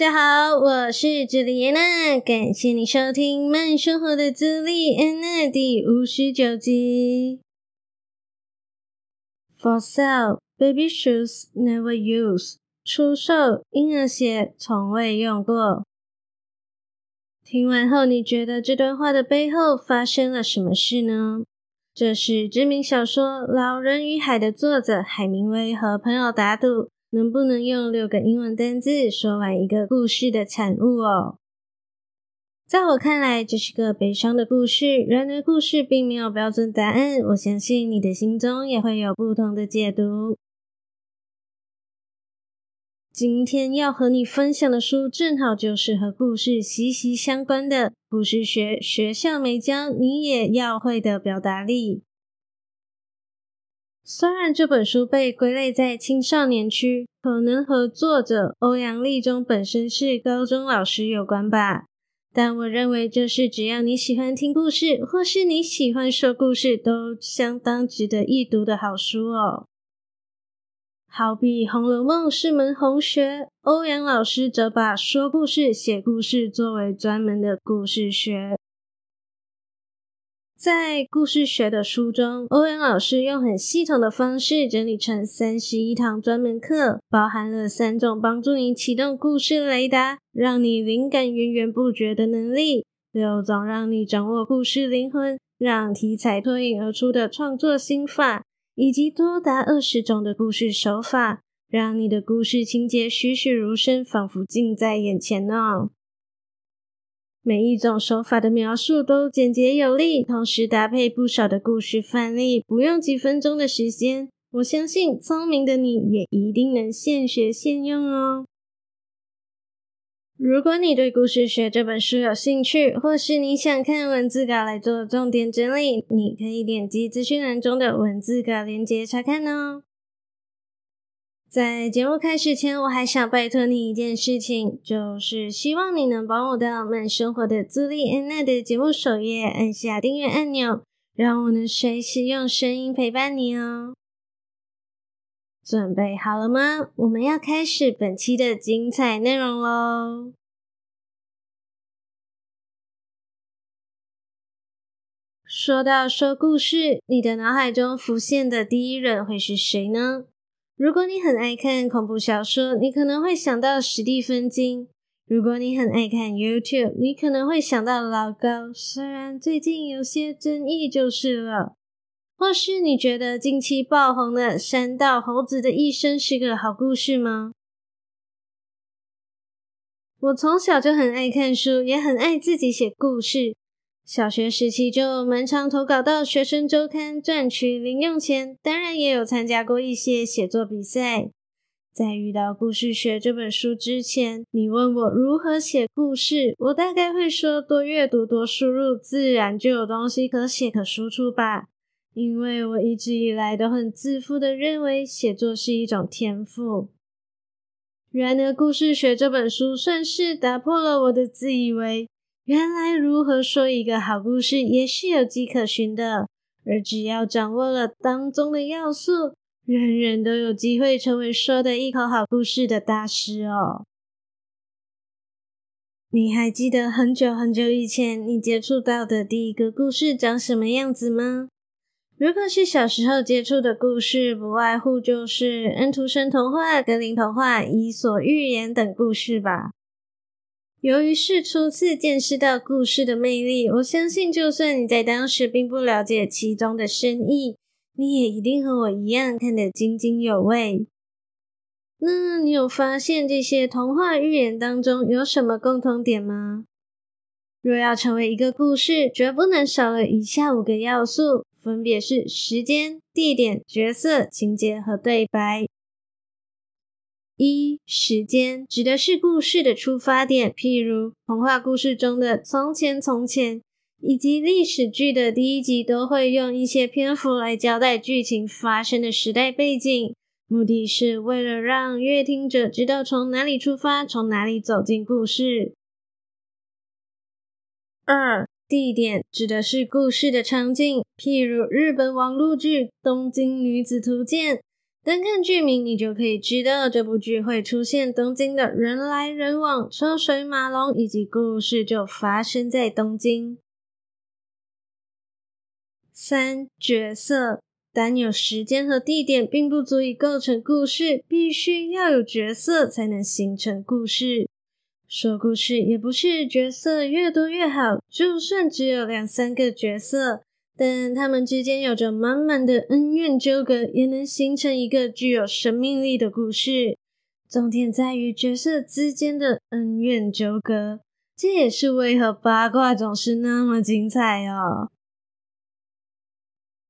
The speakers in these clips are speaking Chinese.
大家好，我是朱莉安娜，感谢你收听《慢生活的朱莉安娜》第五十九集。For sale, baby shoes never use 出售婴儿鞋，从未用过。听完后，你觉得这段话的背后发生了什么事呢？这是知名小说《老人与海》的作者海明威和朋友打赌。能不能用六个英文单字说完一个故事的产物哦？在我看来，这是个悲伤的故事。然而，故事并没有标准答案。我相信你的心中也会有不同的解读。今天要和你分享的书，正好就是和故事息息相关的故事学，学校没教，你也要会的表达力。虽然这本书被归类在青少年区，可能和作者欧阳立中本身是高中老师有关吧，但我认为这是只要你喜欢听故事，或是你喜欢说故事，都相当值得一读的好书哦。好比《红楼梦》是门红学，欧阳老师则把说故事、写故事作为专门的故事学。在故事学的书中，欧阳老师用很系统的方式整理成三十一堂专门课，包含了三种帮助你启动故事雷达，让你灵感源源不绝的能力；六种让你掌握故事灵魂，让题材脱颖而出的创作心法；以及多达二十种的故事手法，让你的故事情节栩栩如生，仿佛近在眼前呢。每一种手法的描述都简洁有力，同时搭配不少的故事范例，不用几分钟的时间，我相信聪明的你也一定能现学现用哦。如果你对故事学这本书有兴趣，或是你想看文字稿来做重点整理，你可以点击资讯栏中的文字稿链接查看哦。在节目开始前，我还想拜托你一件事情，就是希望你能帮我到慢生活的朱莉安娜的节目首页按下订阅按钮，让我能随时用声音陪伴你哦。准备好了吗？我们要开始本期的精彩内容喽！说到说故事，你的脑海中浮现的第一人会是谁呢？如果你很爱看恐怖小说，你可能会想到史蒂芬金；如果你很爱看 YouTube，你可能会想到老高，虽然最近有些争议就是了。或是你觉得近期爆红的《山道猴子的一生》是个好故事吗？我从小就很爱看书，也很爱自己写故事。小学时期就蛮常投稿到学生周刊赚取零用钱，当然也有参加过一些写作比赛。在遇到故事学这本书之前，你问我如何写故事，我大概会说多阅读、多输入，自然就有东西可写可输出吧。因为我一直以来都很自负的认为写作是一种天赋。然而，故事学这本书算是打破了我的自以为。原来如何说一个好故事也是有迹可循的，而只要掌握了当中的要素，人人都有机会成为说的一口好故事的大师哦。你还记得很久很久以前你接触到的第一个故事长什么样子吗？如果是小时候接触的故事，不外乎就是安徒生童话、格林童话、伊索寓言等故事吧。由于是初次见识到故事的魅力，我相信就算你在当时并不了解其中的深意，你也一定和我一样看得津津有味。那你有发现这些童话寓言当中有什么共同点吗？若要成为一个故事，绝不能少了以下五个要素，分别是时间、地点、角色、情节和对白。一、时间指的是故事的出发点，譬如童话故事中的从前从前，以及历史剧的第一集都会用一些篇幅来交代剧情发生的时代背景，目的是为了让阅听者知道从哪里出发，从哪里走进故事。二、地点指的是故事的场景，譬如日本网络剧《东京女子图鉴》。单看剧名，你就可以知道这部剧会出现东京的人来人往、车水马龙，以及故事就发生在东京。三、角色，单有时间和地点并不足以构成故事，必须要有角色才能形成故事。说故事也不是角色越多越好，就算只有两三个角色。但他们之间有着满满的恩怨纠葛，也能形成一个具有生命力的故事。重点在于角色之间的恩怨纠葛，这也是为何八卦总是那么精彩哦。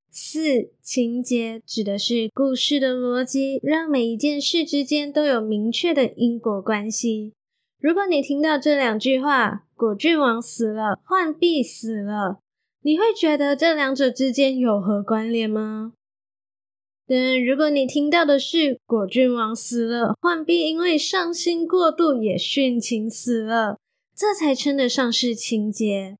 四、情节指的是故事的逻辑，让每一件事之间都有明确的因果关系。如果你听到这两句话：“果郡王死了，浣碧死了。”你会觉得这两者之间有何关联吗？但如果你听到的是果郡王死了，浣碧因为伤心过度也殉情死了，这才称得上是情节。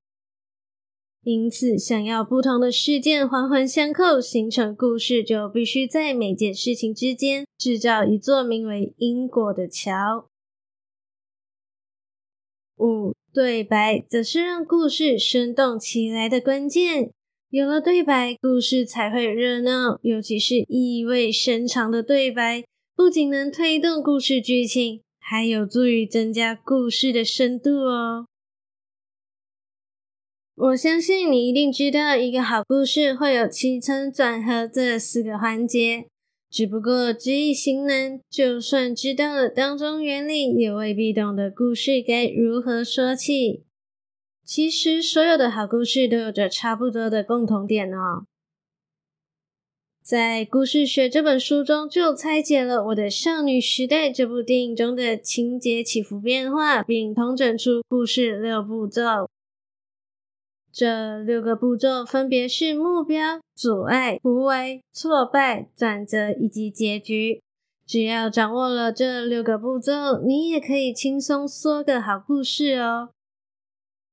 因此，想要不同的事件环环相扣形成故事，就必须在每件事情之间制造一座名为因果的桥。五。对白则是让故事生动起来的关键。有了对白，故事才会热闹。尤其是意味深长的对白，不仅能推动故事剧情，还有助于增加故事的深度哦。我相信你一定知道，一个好故事会有起承转合这四个环节。只不过知易行难，就算知道了当中原理，也未必懂得故事该如何说起。其实，所有的好故事都有着差不多的共同点哦。在《故事学》这本书中，就拆解了我的少女时代这部电影中的情节起伏变化，并统整出故事六步骤。这六个步骤分别是目标、阻碍、突围、挫败、转折以及结局。只要掌握了这六个步骤，你也可以轻松说个好故事哦。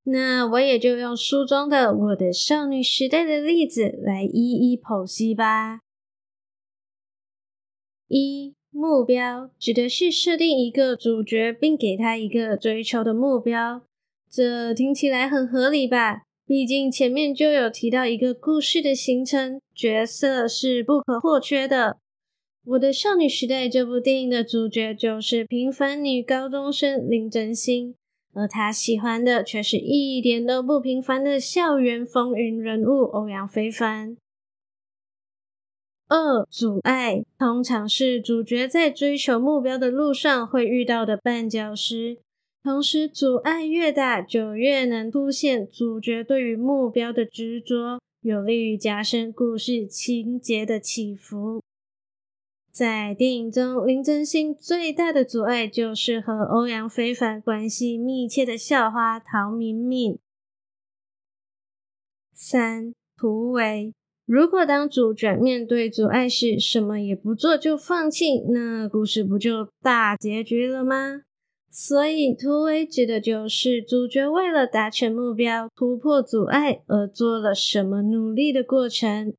那我也就用书中的我的少女时代的例子来一一剖析吧。一、目标指的是设定一个主角，并给他一个追求的目标。这听起来很合理吧？毕竟前面就有提到一个故事的形成，角色是不可或缺的。我的少女时代这部电影的主角就是平凡女高中生林真心，而她喜欢的却是一点都不平凡的校园风云人物欧阳非凡。二、阻碍通常是主角在追求目标的路上会遇到的绊脚石。同时，阻碍越大，就越能凸显主角对于目标的执着，有利于加深故事情节的起伏。在电影中，林真心最大的阻碍就是和欧阳非凡关系密切的校花陶敏敏。三、突围，如果当主角面对阻碍时，什么也不做就放弃，那故事不就大结局了吗？所以，突围指的就是主角为了达成目标、突破阻碍而做了什么努力的过程。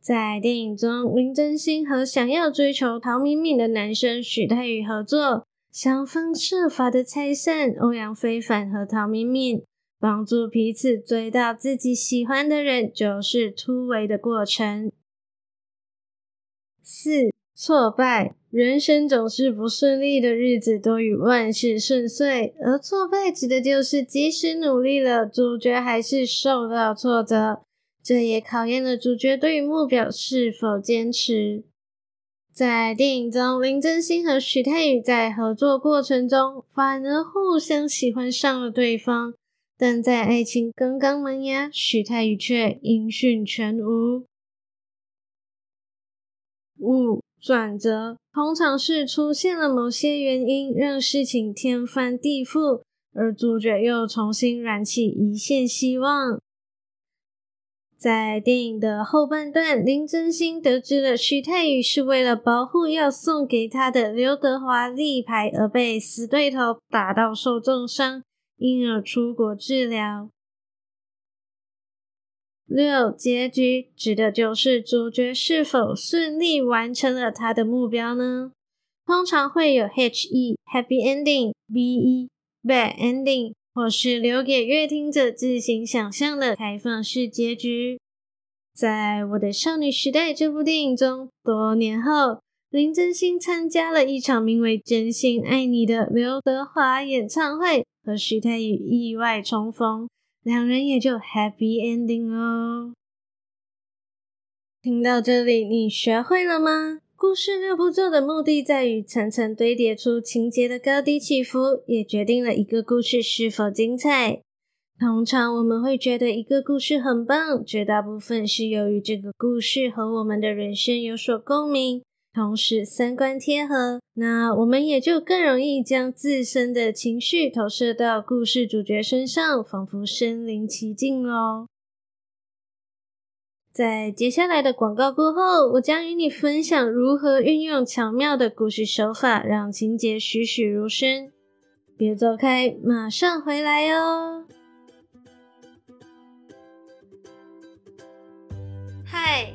在电影中，林真心和想要追求陶敏敏的男生许太宇合作，想方设法的拆散欧阳非凡和陶敏敏，帮助彼此追到自己喜欢的人，就是突围的过程。四、挫败。人生总是不顺利的日子多于万事顺遂，而挫败指的就是即使努力了，主角还是受到挫折。这也考验了主角对于目标是否坚持。在电影中，林真心和许太宇在合作过程中反而互相喜欢上了对方，但在爱情刚刚萌芽，许太宇却音讯全无。五、转折。通常是出现了某些原因，让事情天翻地覆，而主角又重新燃起一线希望。在电影的后半段，林真心得知了徐太宇是为了保护要送给他的刘德华立牌而被死对头打到受重伤，因而出国治疗。六结局指的就是主角是否顺利完成了他的目标呢？通常会有 H E Happy Ending、B E Bad Ending，或是留给阅听者自行想象的开放式结局。在我的少女时代这部电影中，多年后，林真心参加了一场名为《真心爱你》的刘德华演唱会，和徐太宇意外重逢。两人也就 happy ending 哦。听到这里，你学会了吗？故事六步骤的目的在于层层堆叠出情节的高低起伏，也决定了一个故事是否精彩。通常我们会觉得一个故事很棒，绝大部分是由于这个故事和我们的人生有所共鸣。同时三观贴合，那我们也就更容易将自身的情绪投射到故事主角身上，仿佛身临其境喽。在接下来的广告过后，我将与你分享如何运用巧妙的故事手法，让情节栩栩如生。别走开，马上回来哦。嗨。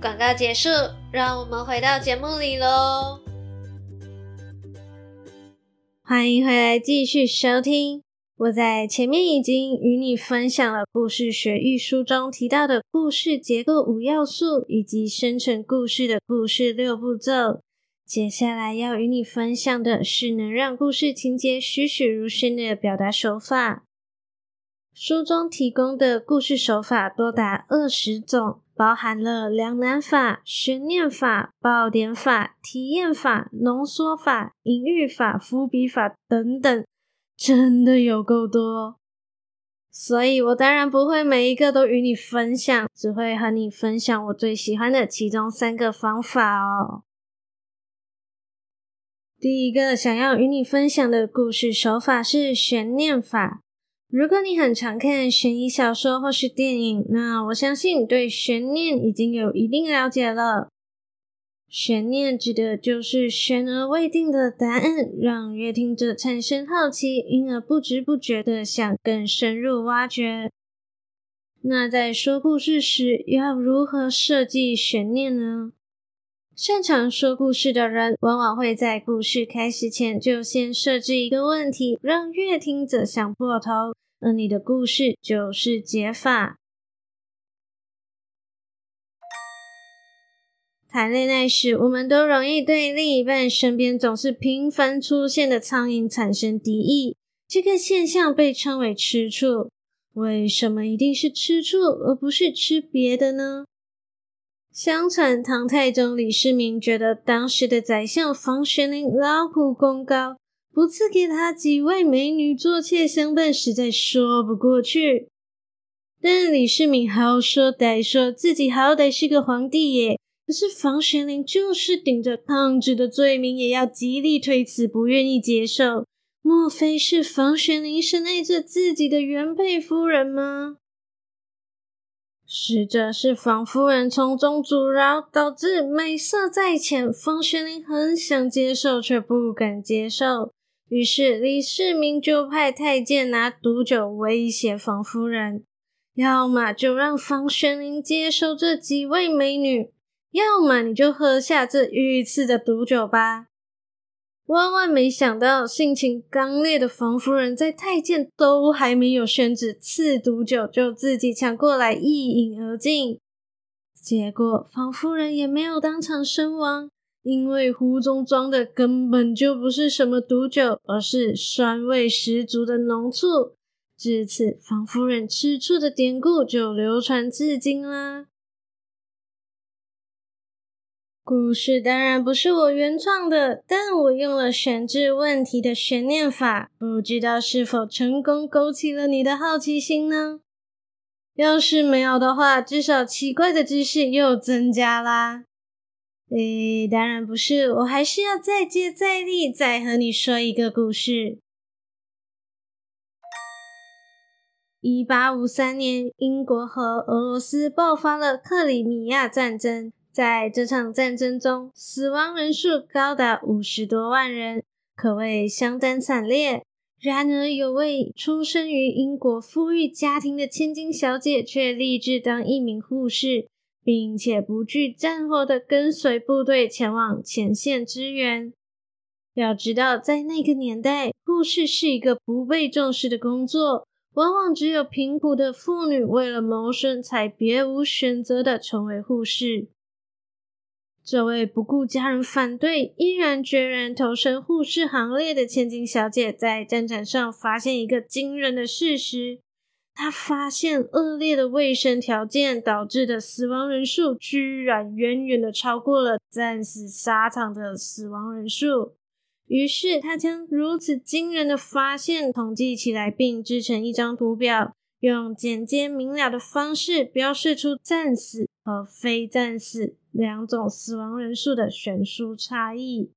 广告结束，让我们回到节目里喽。欢迎回来，继续收听。我在前面已经与你分享了故事学艺书中提到的故事结构五要素，以及生成故事的故事六步骤。接下来要与你分享的是能让故事情节栩栩如生的表达手法。书中提供的故事手法多达二十种。包含了两难法、悬念法、爆点法、体验法、浓缩法、隐喻法、伏笔法等等，真的有够多。所以我当然不会每一个都与你分享，只会和你分享我最喜欢的其中三个方法哦。第一个想要与你分享的故事手法是悬念法。如果你很常看悬疑小说或是电影，那我相信你对悬念已经有一定了解了。悬念指的就是悬而未定的答案，让阅听者产生好奇，因而不知不觉的想更深入挖掘。那在说故事时，要如何设计悬念呢？擅长说故事的人，往往会在故事开始前就先设置一个问题，让阅听者想破头。而你的故事就是解法。谈恋爱时，我们都容易对另一半身边总是频繁出现的苍蝇产生敌意，这个现象被称为吃醋。为什么一定是吃醋，而不是吃别的呢？相传唐太宗李世民觉得当时的宰相房玄龄劳苦功高。不赐给他几位美女做妾相伴，实在说不过去。但李世民好说歹说，自己好歹是个皇帝耶。可是房玄龄就是顶着抗旨的罪名，也要极力推辞，不愿意接受。莫非是房玄龄深爱着自己的原配夫人吗？实则是房夫人从中阻挠，导致美色在前。房玄龄很想接受，却不敢接受。于是李世民就派太监拿毒酒威胁房夫人，要么就让房玄龄接受这几位美女。要么你就喝下这御赐的毒酒吧。万万没想到，性情刚烈的房夫人在太监都还没有宣旨赐毒酒，就自己抢过来一饮而尽。结果房夫人也没有当场身亡，因为壶中装的根本就不是什么毒酒，而是酸味十足的浓醋。至此，房夫人吃醋的典故就流传至今啦。故事当然不是我原创的，但我用了选置问题的悬念法，不知道是否成功勾起了你的好奇心呢？要是没有的话，至少奇怪的知识又增加啦。诶，当然不是，我还是要再接再厉，再和你说一个故事。一八五三年，英国和俄罗斯爆发了克里米亚战争。在这场战争中，死亡人数高达五十多万人，可谓相当惨烈。然而，有位出生于英国富裕家庭的千金小姐，却立志当一名护士，并且不惧战火的跟随部队前往前线支援。要知道，在那个年代，护士是一个不被重视的工作，往往只有贫苦的妇女为了谋生，才别无选择的成为护士。这位不顾家人反对，毅然决然投身护士行列的千金小姐，在战场上发现一个惊人的事实：她发现恶劣的卫生条件导致的死亡人数，居然远远的超过了战死沙场的死亡人数。于是，她将如此惊人的发现统计起来，并制成一张图表。用简洁明了的方式标示出战死和非战死两种死亡人数的悬殊差异。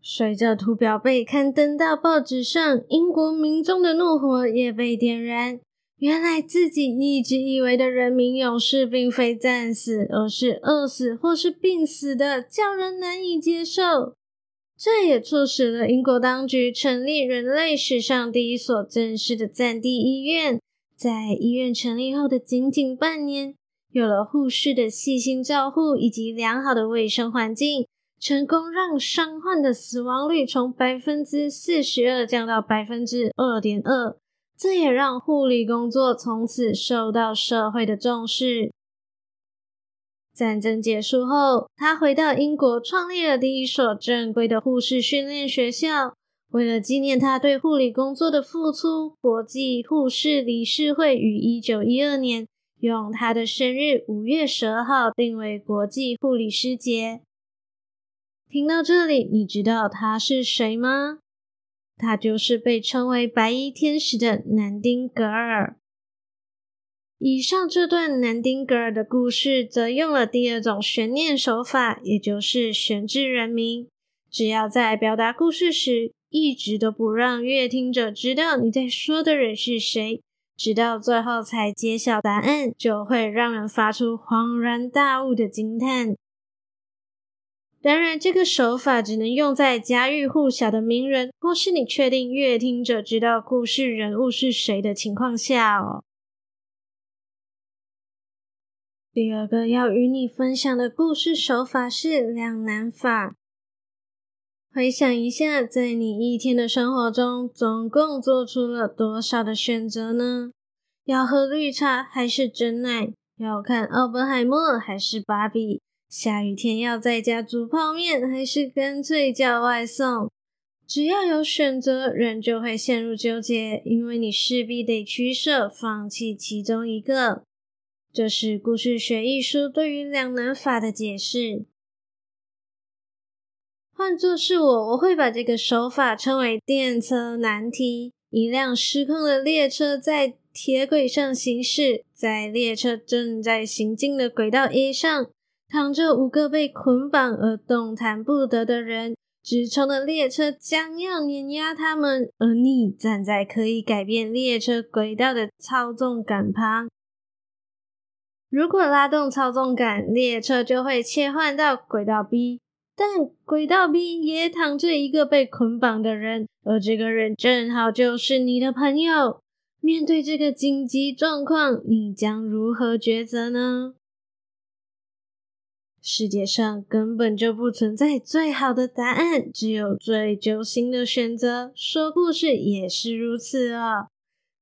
随着图表被刊登到报纸上，英国民众的怒火也被点燃。原来自己一直以为的人民勇士，并非战死，而是饿死或是病死的，叫人难以接受。这也促使了英国当局成立人类史上第一所正式的战地医院。在医院成立后的仅仅半年，有了护士的细心照护以及良好的卫生环境，成功让伤患的死亡率从百分之四十二降到百分之二点二。这也让护理工作从此受到社会的重视。战争结束后，他回到英国，创立了第一所正规的护士训练学校。为了纪念他对护理工作的付出，国际护士理事会于一九一二年用他的生日五月十二号定为国际护理师节。听到这里，你知道他是谁吗？他就是被称为“白衣天使”的南丁格尔。以上这段南丁格尔的故事，则用了第二种悬念手法，也就是悬置人名。只要在表达故事时，一直都不让阅听者知道你在说的人是谁，直到最后才揭晓答案，就会让人发出恍然大悟的惊叹。当然，这个手法只能用在家喻户晓的名人，或是你确定阅听者知道故事人物是谁的情况下哦。第二个要与你分享的故事手法是两难法。回想一下，在你一天的生活中，总共做出了多少的选择呢？要喝绿茶还是真奶？要看奥本海默还是芭比？下雨天要在家煮泡面还是干脆叫外送？只要有选择，人就会陷入纠结，因为你势必得取舍，放弃其中一个。这是故事学艺术对于两难法的解释。换作是我，我会把这个手法称为电车难题。一辆失控的列车在铁轨上行驶，在列车正在行进的轨道 A 上，躺着五个被捆绑而动弹不得的人。直冲的列车将要碾压他们，而你站在可以改变列车轨道的操纵杆旁。如果拉动操纵杆，列车就会切换到轨道 B，但轨道 B 也躺着一个被捆绑的人，而这个人正好就是你的朋友。面对这个紧急状况，你将如何抉择呢？世界上根本就不存在最好的答案，只有最揪心的选择。说故事也是如此哦。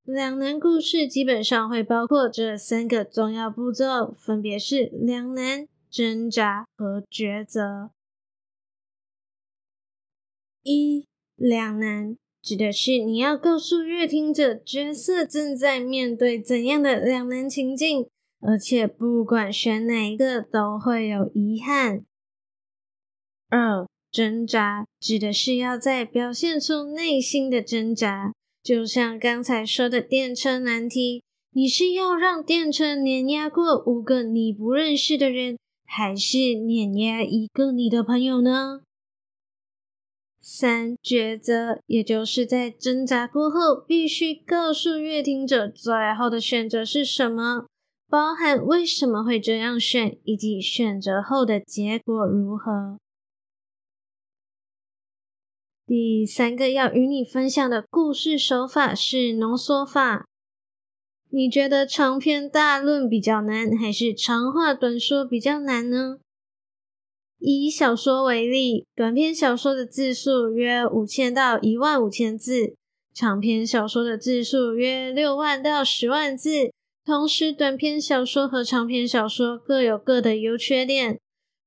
两难故事基本上会包括这三个重要步骤，分别是两难、挣扎和抉择。一、两难指的是你要告诉阅听者角色正在面对怎样的两难情境。而且不管选哪一个都会有遗憾。二、挣扎指的是要在表现出内心的挣扎，就像刚才说的电车难题，你是要让电车碾压过五个你不认识的人，还是碾压一个你的朋友呢？三、抉择，也就是在挣扎过后，必须告诉阅听者最后的选择是什么。包含为什么会这样选，以及选择后的结果如何。第三个要与你分享的故事手法是浓缩法。你觉得长篇大论比较难，还是长话短说比较难呢？以小说为例，短篇小说的字数约五千到一万五千字，长篇小说的字数约六万到十万字。同时，短篇小说和长篇小说各有各的优缺点。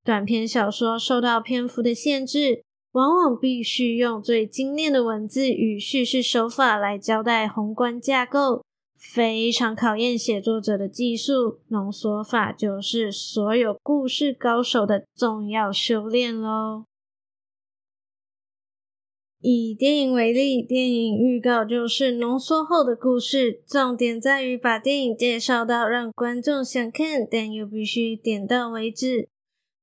短篇小说受到篇幅的限制，往往必须用最精炼的文字与叙事手法来交代宏观架构，非常考验写作者的技术。浓缩法就是所有故事高手的重要修炼喽。以电影为例，电影预告就是浓缩后的故事，重点在于把电影介绍到让观众想看，但又必须点到为止，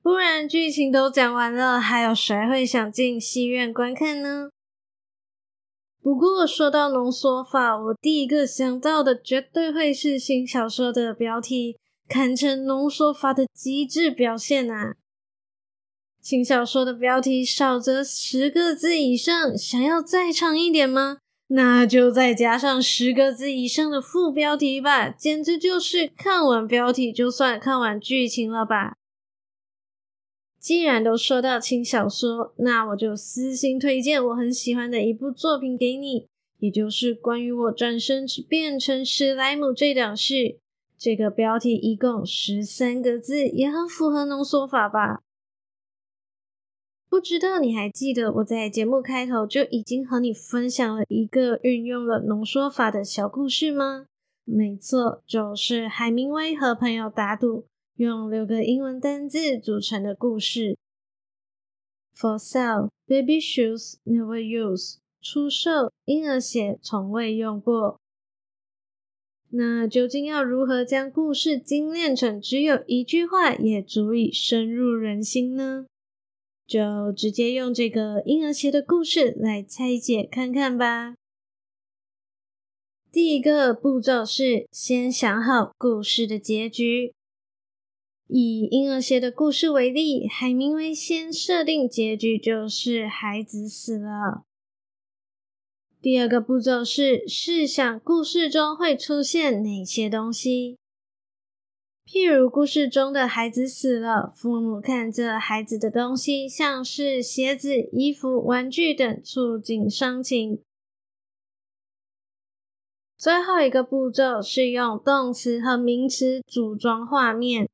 不然剧情都讲完了，还有谁会想进戏院观看呢？不过说到浓缩法，我第一个想到的绝对会是新小说的标题，堪称浓缩法的极致表现啊！轻小说的标题少则十个字以上，想要再长一点吗？那就再加上十个字以上的副标题吧，简直就是看完标题就算看完剧情了吧。既然都说到轻小说，那我就私心推荐我很喜欢的一部作品给你，也就是关于我转身变成史莱姆这档事。这个标题一共十三个字，也很符合浓缩法吧。不知道你还记得我在节目开头就已经和你分享了一个运用了浓缩法的小故事吗？没错，就是海明威和朋友打赌，用六个英文单字组成的故事。For sale, baby shoes never used。出售，婴儿鞋从未用过。那究竟要如何将故事精炼成只有一句话也足以深入人心呢？就直接用这个婴儿鞋的故事来拆解看看吧。第一个步骤是先想好故事的结局。以婴儿鞋的故事为例，海明威先设定结局就是孩子死了。第二个步骤是试想故事中会出现哪些东西。譬如故事中的孩子死了，父母看着孩子的东西，像是鞋子、衣服、玩具等，触景伤情。最后一个步骤是用动词和名词组装画面。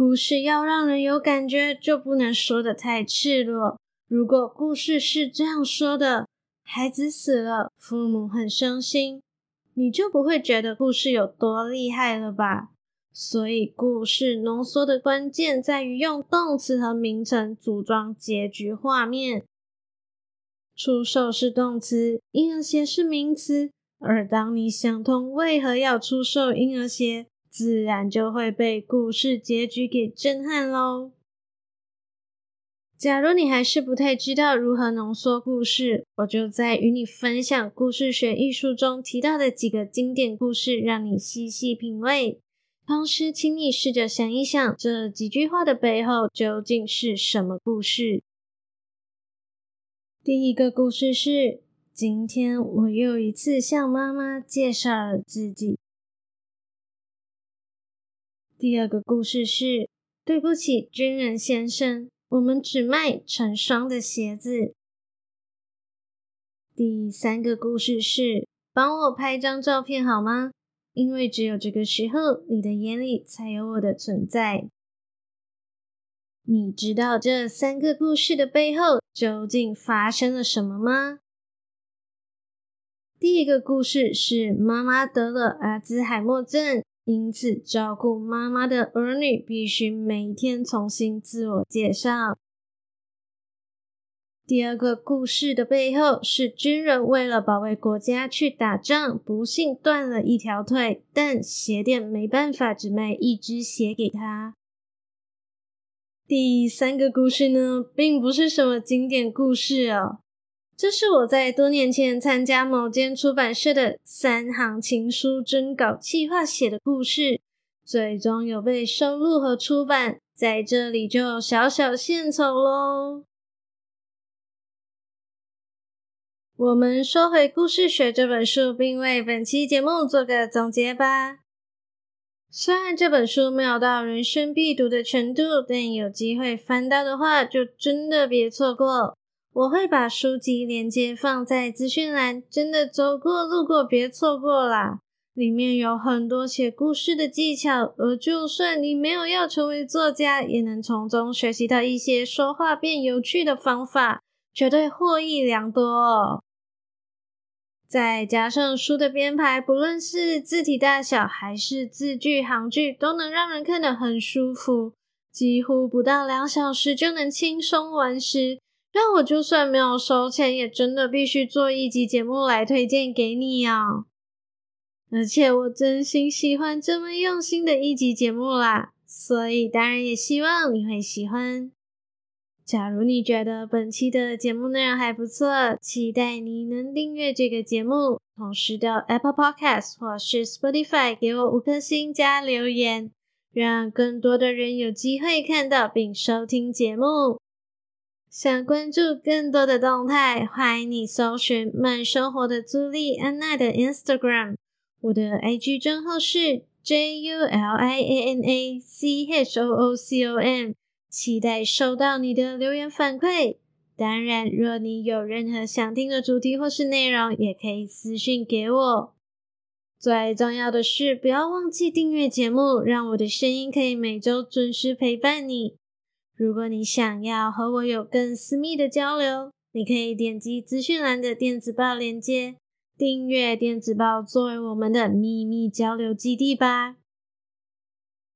故事要让人有感觉，就不能说的太赤裸。如果故事是这样说的：孩子死了，父母很伤心，你就不会觉得故事有多厉害了吧？所以，故事浓缩的关键在于用动词和名词组装结局画面。出售是动词，婴儿鞋是名词，而当你想通为何要出售婴儿鞋，自然就会被故事结局给震撼喽。假如你还是不太知道如何浓缩故事，我就再与你分享故事学艺术中提到的几个经典故事，让你细细品味。同时，请你试着想一想，这几句话的背后究竟是什么故事？第一个故事是：今天我又一次向妈妈介绍了自己。第二个故事是：对不起，军人先生。我们只卖成双的鞋子。第三个故事是，帮我拍张照片好吗？因为只有这个时候，你的眼里才有我的存在。你知道这三个故事的背后究竟发生了什么吗？第一个故事是妈妈得了阿兹海默症。因此，照顾妈妈的儿女必须每天重新自我介绍。第二个故事的背后是军人为了保卫国家去打仗，不幸断了一条腿，但鞋店没办法只卖一只鞋给他。第三个故事呢，并不是什么经典故事哦。这是我在多年前参加某间出版社的三行情书征稿计划写的故事，最终有被收录和出版，在这里就小小献丑喽。我们说回故事学这本书，并为本期节目做个总结吧。虽然这本书没有到人生必读的程度，但有机会翻到的话，就真的别错过。我会把书籍链接放在资讯栏，真的走过路过别错过啦！里面有很多写故事的技巧，而就算你没有要成为作家，也能从中学习到一些说话变有趣的方法，绝对获益良多哦。再加上书的编排，不论是字体大小还是字句行距，都能让人看得很舒服，几乎不到两小时就能轻松完诗。让我就算没有收钱，也真的必须做一集节目来推荐给你哦。而且我真心喜欢这么用心的一集节目啦，所以当然也希望你会喜欢。假如你觉得本期的节目内容还不错，期待你能订阅这个节目，同时到 Apple Podcast 或是 Spotify 给我五颗星加留言，让更多的人有机会看到并收听节目。想关注更多的动态，欢迎你搜寻慢生活的朱莉安娜的 Instagram，我的 IG 账号是 JULIANACHOOCOM，期待收到你的留言反馈。当然，若你有任何想听的主题或是内容，也可以私讯给我。最重要的是，不要忘记订阅节目，让我的声音可以每周准时陪伴你。如果你想要和我有更私密的交流，你可以点击资讯栏的电子报链接，订阅电子报作为我们的秘密交流基地吧。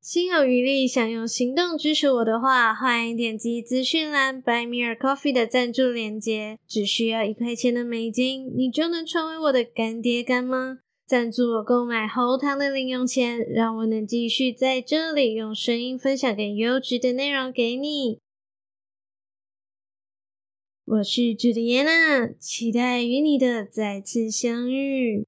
心有余力想用行动支持我的话，欢迎点击资讯栏 Buy Me a Coffee 的赞助链接，只需要一块钱的美金，你就能成为我的干爹干妈。赞助我购买喉糖的零用钱，让我能继续在这里用声音分享更优质的内容给你。我是朱迪安娜，期待与你的再次相遇。